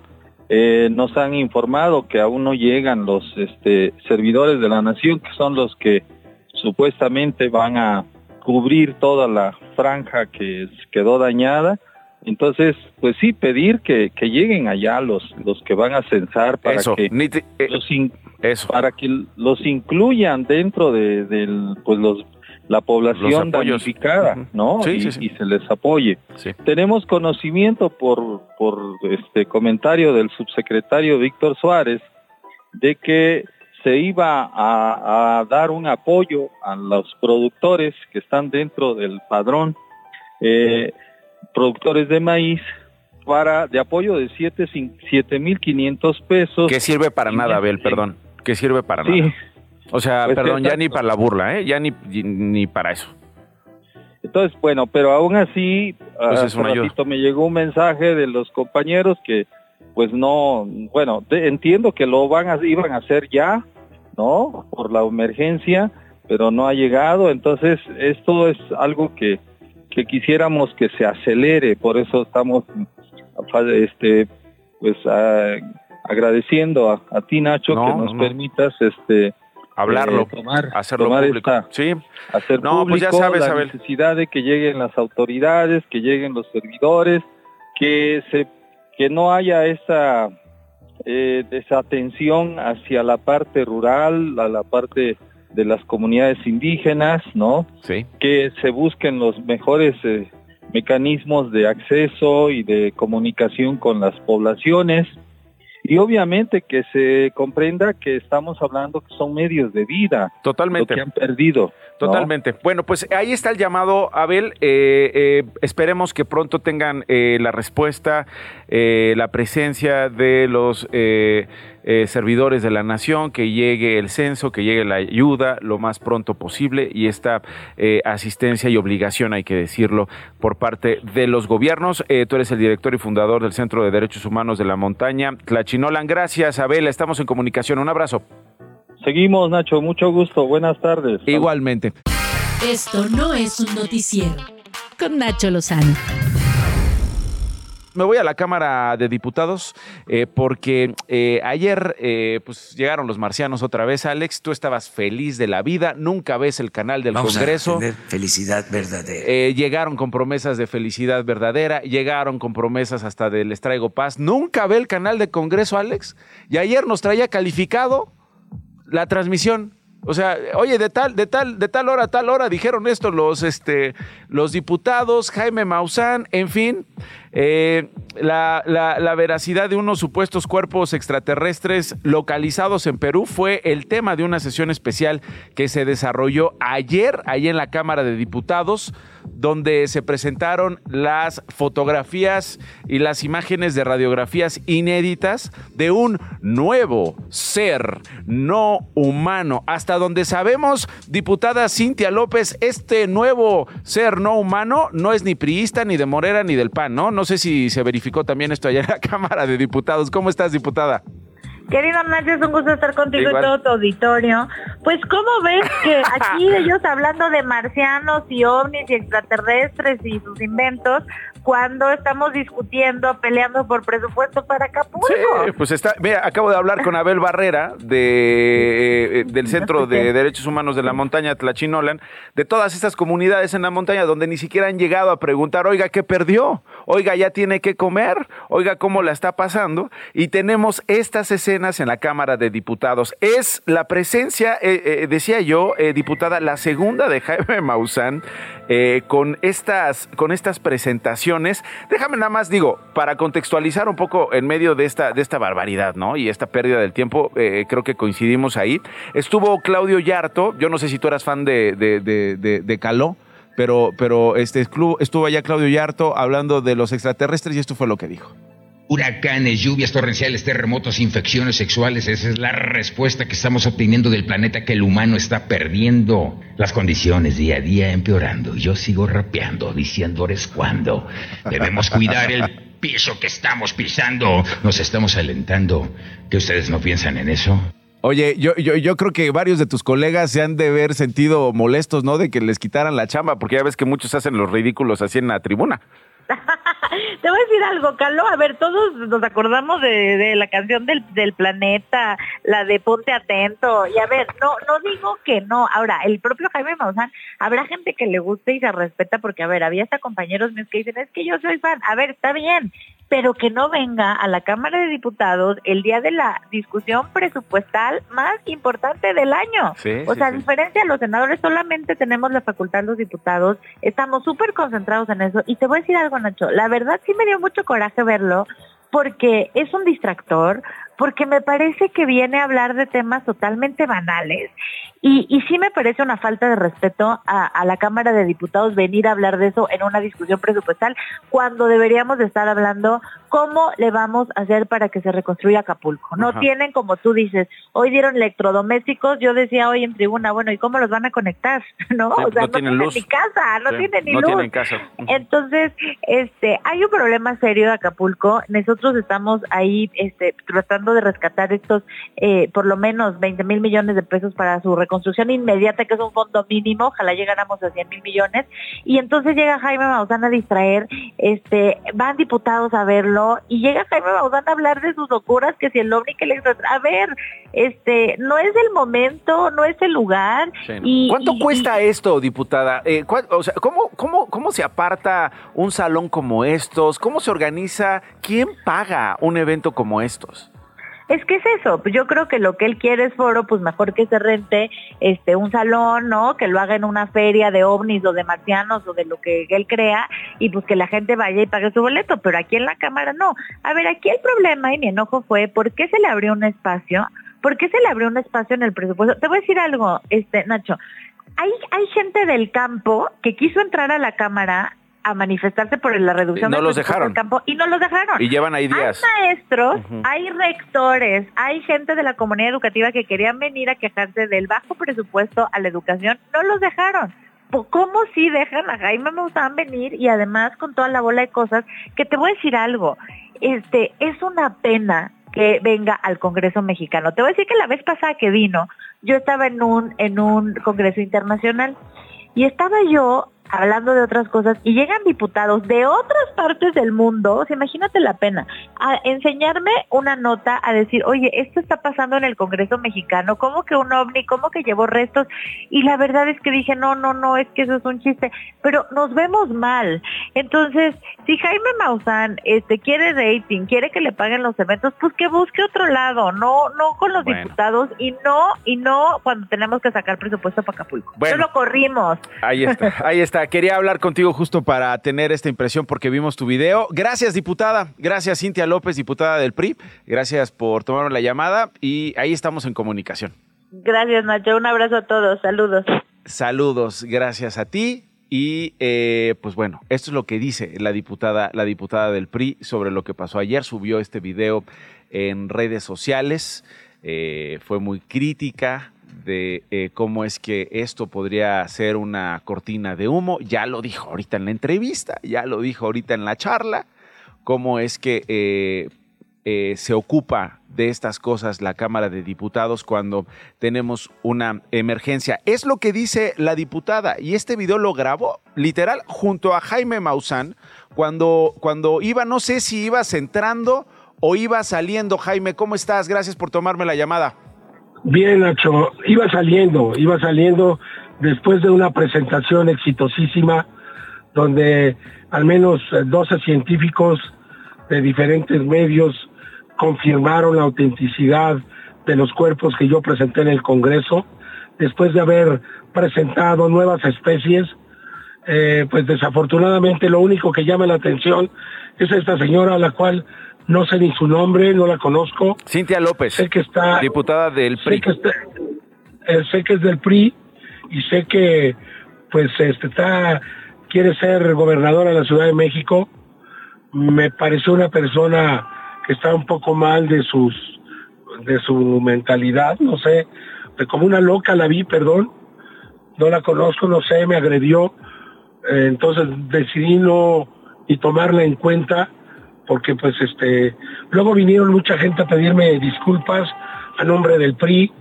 Eh, nos han informado que aún no llegan los este, servidores de la nación, que son los que supuestamente van a cubrir toda la franja que quedó dañada. Entonces, pues sí, pedir que, que lleguen allá los, los que van a censar para que eh, los para que los incluyan dentro de, del, pues los la población damnificada, ¿no? y, se les apoye. Tenemos conocimiento por, por este comentario del subsecretario Víctor Suárez de que se iba a, dar un apoyo a los productores que están dentro del padrón, eh, productores de maíz, para de apoyo de 7 mil 500 pesos. Que sirve para nada, Abel, perdón. Que sirve para nada. O sea, pues perdón, ya ni para la burla, ¿eh? Ya ni, ni para eso. entonces, bueno, pero aún así, Pues es hace ratito me llegó un mensaje de los compañeros que, pues no, bueno, te- entiendo que lo van a, iban a hacer ya, ¿no? Por la emergencia, pero no ha llegado, entonces esto es algo que, que quisiéramos que se acelere, por eso estamos, este, pues a- agradeciendo a, a ti Nacho No, que nos no. permitas, este, Hablarlo, eh, tomar, hacerlo tomar público. esta- sí. hacer No, pues ya público sabes, la Abel. necesidad de que lleguen las autoridades, que lleguen los servidores, que se que no haya esa eh, desatención hacia la parte rural, a la parte de las comunidades indígenas, ¿no? Sí. Que se busquen los mejores eh, mecanismos de acceso y de comunicación con las poblaciones y obviamente que se comprenda que estamos hablando que son medios de vida, Totalmente. lo que han perdido. ¿no? Totalmente. Bueno, pues ahí está el llamado, Abel. Eh, eh, esperemos que pronto tengan eh, la respuesta, eh, la presencia de los eh, servidores de la nación, que llegue el censo, que llegue la ayuda lo más pronto posible y esta eh, asistencia y obligación, hay que decirlo, por parte de los gobiernos. Eh, tú eres el director y fundador del Centro de Derechos Humanos de la Montaña, Tlachinolan. Gracias, Abel. Estamos en comunicación. Un abrazo. Seguimos, Nacho. Mucho gusto. Buenas tardes. Igualmente. Esto no es un noticiero. Con Nacho Lozano. Me voy a la Cámara de Diputados eh, porque eh, ayer eh, pues llegaron los marcianos otra vez. Alex, tú estabas feliz de la vida, nunca ves el canal del Vamos Congreso. a tener felicidad verdadera. Llegaron con promesas de felicidad verdadera, llegaron con promesas hasta de les traigo paz. Nunca ve el canal de Congreso, Alex. Y ayer nos traía calificado la transmisión. O sea, oye, de tal, de tal, de tal hora a tal hora dijeron esto los, este, los diputados, Jaime Maussan, en fin, eh, la, veracidad de unos supuestos cuerpos extraterrestres localizados en Perú fue el tema de una sesión especial que se desarrolló ayer, ahí en la Cámara de Diputados, donde se presentaron las fotografías y las imágenes de radiografías inéditas de un nuevo ser no humano. Hasta donde sabemos, diputada Cintia López, este nuevo ser no humano no es ni priista, ni de Morera, ni del PAN. No sé si se verificó también esto allá en la Cámara de Diputados. ¿Cómo estás, diputada? Querido Nacho, es un gusto estar contigo Igual. y todo tu auditorio. Pues, ¿cómo ves que aquí ellos hablando de marcianos y ovnis y extraterrestres y sus inventos, cuando estamos discutiendo, peleando por presupuesto para Acapulco? Sí, pues está, mira, acabo de hablar con Abel Barrera de, eh, del Centro de Derechos Humanos de la Montaña Tlachinolan, de todas estas comunidades en la montaña donde ni siquiera han llegado a preguntar, oiga, ¿qué perdió? Oiga, ya tiene que comer, oiga, ¿cómo la está pasando? Y tenemos estas escenas en la Cámara de Diputados. Es la presencia, eh, eh, decía yo, eh, diputada, la segunda de Jaime Maussan con, estas, con estas presentaciones. Déjame nada más, digo, para contextualizar un poco en medio de esta, de esta barbaridad, ¿no? Y esta pérdida del tiempo, creo que coincidimos ahí. Estuvo Claudio Yarto, yo no sé si tú eras fan de, de, de, de- de Caló, pero, pero este club, estuvo allá Claudio Yarto hablando de los extraterrestres y esto fue lo que dijo. Huracanes, lluvias torrenciales, terremotos, infecciones sexuales, esa es la respuesta que estamos obteniendo del planeta que el humano está perdiendo. Las condiciones día a día empeorando. Yo sigo rapeando, diciendo eres cuando. Debemos cuidar el piso que estamos pisando. Nos estamos alentando. ¿Que ustedes no piensan en eso? Oye, yo, yo, yo creo que varios de tus colegas se han de ver sentido molestos, ¿no? De que les quitaran la chamba, porque ya ves que muchos hacen los ridículos así en la tribuna. Te voy a decir algo, Carlos. A ver, todos nos acordamos de, de la canción del, del planeta, la de Ponte Atento. Y a ver, no no digo que no. Ahora, el propio Jaime Maussan, habrá gente que le guste y se respeta porque, a ver, había hasta compañeros míos que dicen, es que yo soy fan. A ver, está bien, pero que no venga a la Cámara de Diputados el día de la discusión presupuestal más importante del año. Sí, o sí, sea, a sí. diferencia de los senadores, solamente tenemos la facultad los diputados, estamos súper concentrados en eso. Y te voy a decir algo, La verdad sí me dio mucho coraje verlo porque es un distractor, porque me parece que viene a hablar de temas totalmente banales y, y sí me parece una falta de respeto a, a, la Cámara de Diputados venir a hablar de eso en una discusión presupuestal cuando deberíamos de estar hablando cómo le vamos a hacer para que se reconstruya Acapulco. No Ajá. tienen, como tú dices, hoy dieron electrodomésticos, yo decía hoy en tribuna, bueno, ¿y cómo los van a conectar? No, Sí, o sea, no no, tienen luz. ni casa, no Sí, tienen ni no luz. tienen casa. Entonces, este, hay un problema serio de Acapulco. Nosotros estamos ahí, este, tratando de rescatar estos, eh, por lo menos 20 mil millones de pesos para su reconstrucción inmediata, que es un fondo mínimo. Ojalá llegáramos a 100 mil millones. Y entonces llega Jaime Maussan a distraer, este, van diputados a verlo y llega Jaime Maussan a hablar de sus locuras, que si el ovni que le a ver, este, no es el momento, no es el lugar. Sí, ¿no? y, ¿Cuánto y- cuesta esto, diputada? Eh, ¿cuál- o sea, ¿cómo, cómo, ¿Cómo se aparta un salón como estos? ¿Cómo se organiza? ¿Quién paga un evento como estos? Es que es eso, pues yo creo que lo que él quiere es foro, pues mejor que se rente este un salón, ¿no? Que lo haga en una feria de ovnis o de marcianos o de lo que él crea y pues que la gente vaya y pague su boleto, pero aquí en la cámara no. A ver, aquí el problema y mi enojo fue ¿por qué se le abrió un espacio? ¿Por qué se le abrió un espacio en el presupuesto? Te voy a decir algo, este Nacho. Hay hay gente del campo que quiso entrar a la cámara a manifestarse por la reducción no del los dejaron. del campo y no los dejaron. Y llevan ahí días. Hay maestros, hay rectores, hay gente de la comunidad educativa que querían venir a quejarse del bajo presupuesto a la educación, no los dejaron. ¿Cómo si dejan a Jaime Maussan venir y además con toda la bola de cosas? Que te voy a decir algo, este, es una pena que venga al Congreso mexicano. Te voy a decir que la vez pasada que vino, yo estaba en un, en un Congreso internacional y estaba yo hablando de otras cosas y llegan diputados de otras partes del mundo, o sea, imagínate la pena, a enseñarme una nota a decir, oye, esto está pasando en el Congreso mexicano, ¿cómo que un ovni? ¿Cómo que llevó restos? Y la verdad es que dije, no, no, no, es que eso es un chiste, pero nos vemos mal. Entonces, si Jaime Maussan este, quiere rating, quiere que le paguen los eventos, pues que busque otro lado, no, no con los Bueno. diputados y no, y no cuando tenemos que sacar presupuesto para Acapulco. Bueno. No lo corrimos. Ahí está, ahí está. Quería hablar contigo justo para tener esta impresión porque vimos tu video. Gracias, diputada. Gracias, Cintia López, diputada del PRI. Gracias por tomarme la llamada y ahí estamos en comunicación. Gracias, Nacho. Un abrazo a todos. Saludos. Saludos, gracias a ti. Y eh, pues bueno, esto es lo que dice la diputada, la diputada del PRI sobre lo que pasó ayer. Subió este video en redes sociales. Eh, fue muy crítica de eh, cómo es que esto podría ser una cortina de humo. Ya lo dijo ahorita en la entrevista, ya lo dijo ahorita en la charla, cómo es que eh, eh, se ocupa de estas cosas la Cámara de Diputados cuando tenemos una emergencia. Es lo que dice la diputada y este video lo grabó literal junto a Jaime Maussan cuando, cuando iba, no sé si ibas entrando o iba saliendo. Jaime, ¿cómo estás? Gracias por tomarme la llamada. Bien, Nacho, iba saliendo, iba saliendo después de una presentación exitosísima donde al menos eh, 12 científicos de diferentes medios confirmaron la autenticidad de los cuerpos que yo presenté en el Congreso, después de haber presentado nuevas especies, eh, pues desafortunadamente lo único que llama la atención es esta señora a la cual no sé ni su nombre, no la conozco. Cintia López, sé que está, diputada del PRI. Sé que, está- eh, sé que es del PRI y sé que pues este está quiere ser gobernadora de la Ciudad de México. Me pareció una persona que está un poco mal de sus de su mentalidad, no sé, de como una loca la vi, perdón. No la conozco, no sé, me agredió. Eh, entonces decidí no ni tomarla en cuenta porque pues este luego vinieron mucha gente a pedirme disculpas a nombre del PRI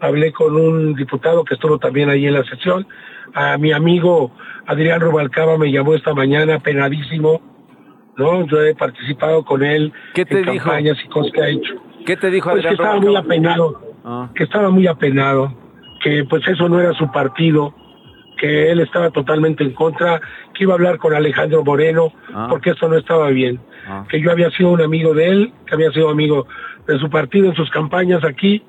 hablé con un diputado que estuvo también ahí en la sesión. A mi amigo Adrián Rubalcaba me llamó esta mañana penadísimo no yo he participado con él ¿Qué te en dijo? campañas y cosas que ha hecho. ¿Qué te dijo pues que Adrián estaba muy apenado Ah. que estaba muy apenado, que pues eso no era su partido, que él estaba totalmente en contra, que iba a hablar con Alejandro Moreno, Ah. porque eso no estaba bien, Ah. que yo había sido un amigo de él, que había sido amigo de su partido en sus campañas aquí,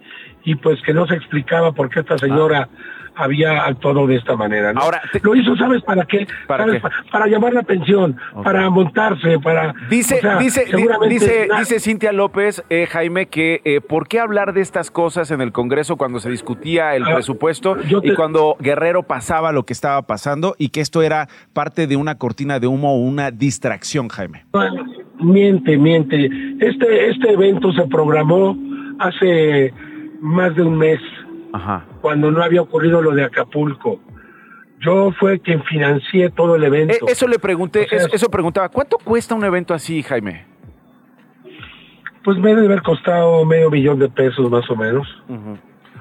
y pues que no se explicaba por qué esta señora había actuado de esta manera. ¿no? Ahora, lo hizo, ¿sabes para qué? ¿Para ¿Sabes? qué? Pa- Para llamar la atención, para montarse, para... Dice, o sea, dice, dice, dice Cintia López, eh, Jaime, que eh, ¿por qué hablar de estas cosas en el Congreso cuando se discutía el Ah, presupuesto y cuando Guerrero pasaba lo que estaba pasando y que esto era parte de una cortina de humo o una distracción, Jaime? Miente, miente. Este, este evento se programó hace más de un mes, Ajá. cuando no había ocurrido lo de Acapulco. Yo fue quien financié todo el evento. Eh, eso le pregunté, O sea, eso, eso preguntaba, ¿cuánto cuesta un evento así, Jaime? Pues me debe haber costado medio millón de pesos más o menos.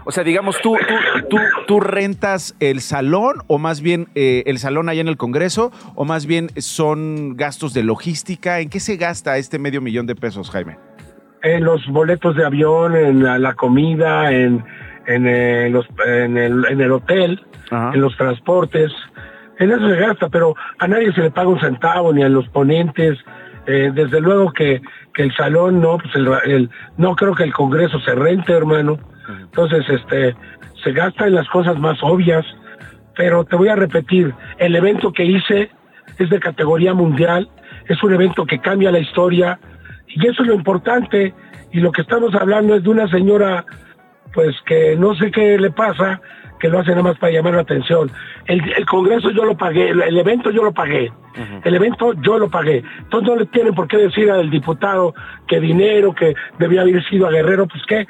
O sea, digamos, ¿tú, tú, tú, tú rentas el salón o más bien eh, el salón allá en el Congreso o más bien son gastos de logística? ¿En qué se gasta este medio millón de pesos, Jaime? En los boletos de avión, en la, la comida, en, en, eh, los, en, el, en el hotel, en los transportes. En eso se gasta, pero a nadie se le paga un centavo, ni a los ponentes. Eh, desde luego que, que el salón no, pues el, el- no creo que el Congreso se rente, hermano. Entonces, este, se gasta en las cosas más obvias. Pero te voy a repetir, el evento que hice es de categoría mundial, es un evento que cambia la historia y eso es lo importante. Y lo que estamos hablando es de una señora, pues que no sé qué le pasa, que lo hace nada más para llamar la atención. El, el Congreso yo lo pagué, el, el evento yo lo pagué. El evento yo lo pagué. Entonces no le tienen por qué decir al diputado que dinero, que debía haber sido a Guerrero, pues qué.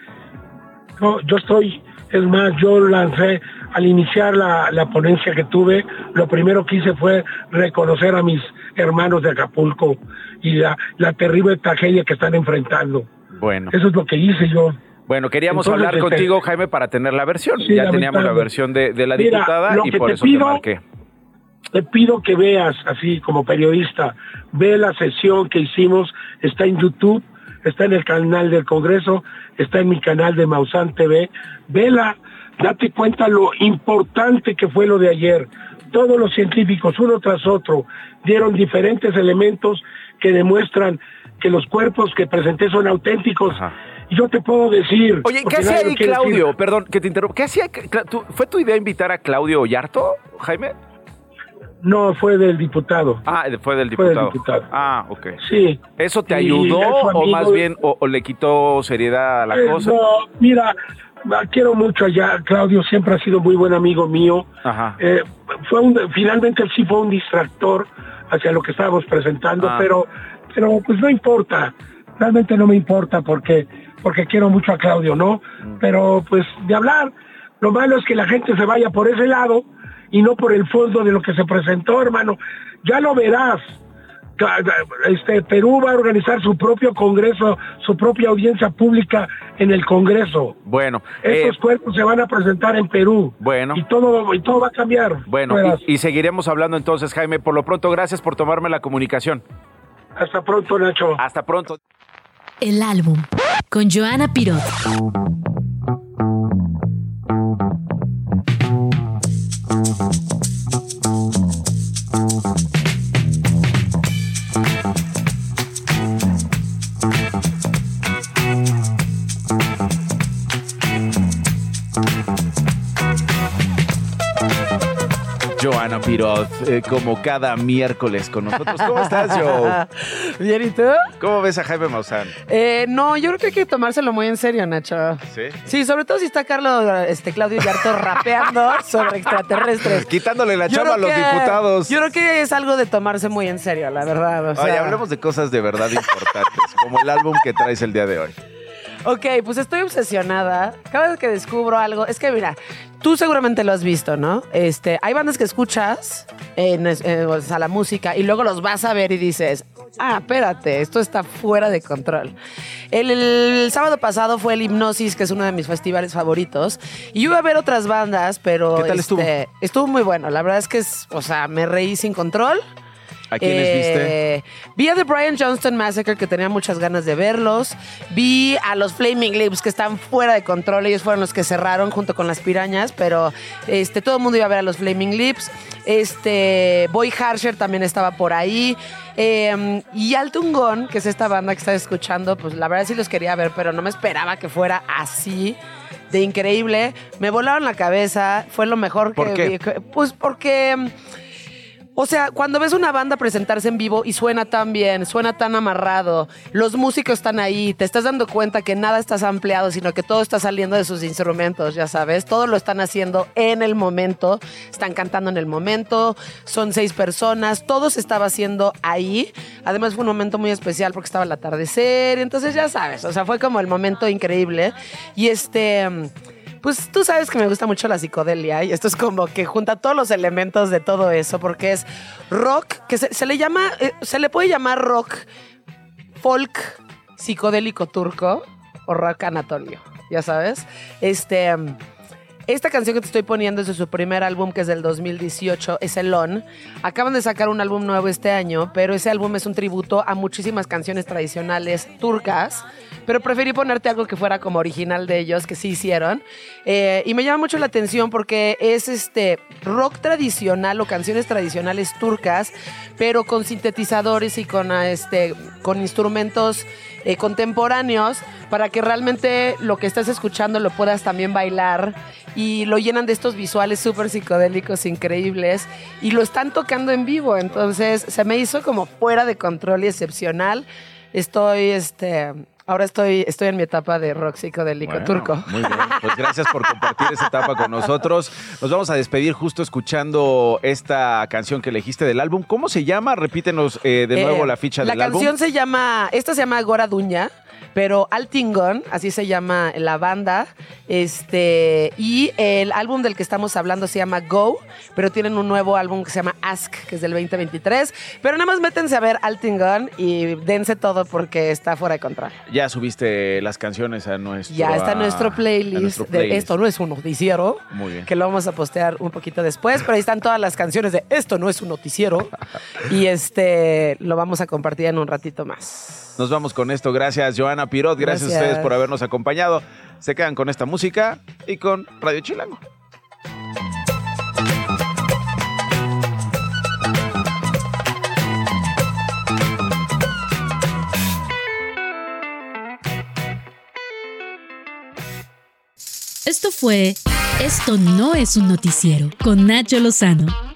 No, yo estoy, es más, yo lancé al iniciar la, la ponencia que tuve, lo primero que hice fue reconocer a mis hermanos de Acapulco y la, la terrible tragedia que están enfrentando. Bueno. Eso es lo que hice yo. Bueno, queríamos Entonces, hablar este- contigo, Jaime, para tener la versión. Sí, ya teníamos la versión de, de la Mira, diputada y por te eso te pido- marqué. Te pido que veas, así como periodista, ve la sesión que hicimos, está en YouTube, está en el canal del Congreso, está en mi canal de Mausan TV, vela, date cuenta lo importante que fue lo de ayer. Todos los científicos, uno tras otro, dieron diferentes elementos que demuestran que los cuerpos que presenté son auténticos. Y yo te puedo decir... Oye, ¿qué hacía ahí decir, Claudio? Perdón, que te interrumpa. ¿Qué hacía? ¿Fue tu idea invitar a Claudio Ollarto, Jaime? No, fue del diputado. Ah, fue del Fue del diputado. Ah, ok. Sí. ¿Eso te ayudó o más bien o, o le quitó seriedad a la Eh, cosa? No, mira, quiero mucho allá. Claudio siempre ha sido muy buen amigo mío. Ajá. Eh, fue un, finalmente él sí fue un distractor hacia lo que estábamos presentando, Ah. pero, pero pues no importa. Realmente no me importa porque, porque quiero mucho a Claudio, ¿no? Mm. Pero pues de hablar, lo malo es que la gente se vaya por ese lado y no por el fondo de lo que se presentó, hermano. Ya lo verás. Este, Perú va a organizar su propio congreso, su propia audiencia pública en el Congreso. Bueno, eh, Estos cuerpos se van a presentar en Perú bueno. y todo y todo va a cambiar. Bueno, y, y seguiremos hablando entonces, Jaime. Por lo pronto, gracias por tomarme la comunicación. Hasta pronto, Nacho. Hasta pronto. El álbum con Joana Pirot. Eh, como cada miércoles con nosotros. ¿Cómo estás, Joe? Bien, ¿y tú? ¿Cómo ves a Jaime Maussan? Eh, no, yo creo que hay que tomárselo muy en serio, Nacho. ¿Sí? Sí, sobre todo si está Carlos, este, Claudio Yarto rapeando sobre extraterrestres. Quitándole la Yo chamba a los que- diputados. Yo creo que es algo de tomarse muy en serio, la verdad. O sea, Oye, hablemos de cosas de verdad importantes, como el álbum que traes el día de hoy. Ok, pues estoy obsesionada. Cada vez que descubro algo, es que mira, tú seguramente lo has visto, ¿no? Este, hay bandas que escuchas en, es- eh, o sea, la música y luego los vas a ver y dices, ah, espérate, esto está fuera de control. El, el sábado pasado fue el Hipnosis, que es uno de mis festivales favoritos, y iba a ver otras bandas, pero ¿Qué tal estuvo? este, estuvo muy bueno. La verdad es que es, o sea, me reí sin control. ¿A quiénes viste? Eh, Vi a The Brian Johnston Massacre, que tenía muchas ganas de verlos. Vi a los Flaming Lips, que están fuera de control. Ellos fueron los que cerraron junto con las pirañas, pero este, todo el mundo iba a ver a los Flaming Lips. Este, Boy Harsher también estaba por ahí. Eh, y Altungón, que es esta banda que estás escuchando, pues la verdad sí los quería ver, pero no me esperaba que fuera así. de increíble. Me volaron la cabeza, fue lo mejor ¿Por que qué? vi. Pues porque. O sea, cuando ves una banda presentarse en vivo y suena tan bien, suena tan amarrado, los músicos están ahí, te estás dando cuenta que nada está ampliado, sino que todo está saliendo de sus instrumentos, ya sabes, todo lo están haciendo en el momento, están cantando en el momento, son seis personas, todo se estaba haciendo ahí. Además fue un momento muy especial porque estaba el atardecer, entonces ya sabes, o sea, fue como el momento increíble. Y este... Pues tú sabes que me gusta mucho la psicodelia y esto es como que junta todos los elementos de todo eso porque es rock, que se, le llama, eh, se le puede llamar rock folk psicodélico turco o rock anatolio, ya sabes. Este, esta canción que te estoy poniendo es de su primer álbum que es del 2018, es Elon. Acaban de sacar un álbum nuevo este año, pero ese álbum es un tributo a muchísimas canciones tradicionales turcas. Pero preferí ponerte algo que fuera como original de ellos, que sí hicieron. Eh, y me llama mucho la atención porque es este rock tradicional o canciones tradicionales turcas, pero con sintetizadores y con, este, con instrumentos eh, contemporáneos para que realmente lo que estás escuchando lo puedas también bailar y lo llenan de estos visuales súper psicodélicos increíbles y lo están tocando en vivo. Entonces se me hizo como fuera de control y excepcional. Estoy, este, ahora estoy, estoy en mi etapa de rock psicodélico Bueno, turco. Muy bien, pues gracias por compartir esa etapa con nosotros. Nos vamos a despedir justo escuchando esta canción que elegiste del álbum. ¿Cómo se llama? Repítenos eh, de nuevo Eh, la ficha la del álbum. canción se llama, esta se llama Gora Duña, pero Altingon, así se llama la banda, este, y el álbum del que estamos hablando se llama Go, pero tienen un nuevo álbum que se llama Ask, que es del 2023, pero nada más métense a ver Altingon y dense todo porque está fuera de control. Ya subiste las canciones a nuestro Ya está nuestro playlist, nuestro de. Esto no es un noticiero, Muy bien. que lo vamos a postear un poquito después, pero ahí están todas las canciones de Esto no es un noticiero y este lo vamos a compartir en un ratito más. Nos vamos con esto. Gracias, Joana Pirot. Gracias, a Gracias. ustedes por habernos acompañado. Se quedan con esta música y con Radio Chilango. Esto fue Esto no es un noticiero con Nacho Lozano,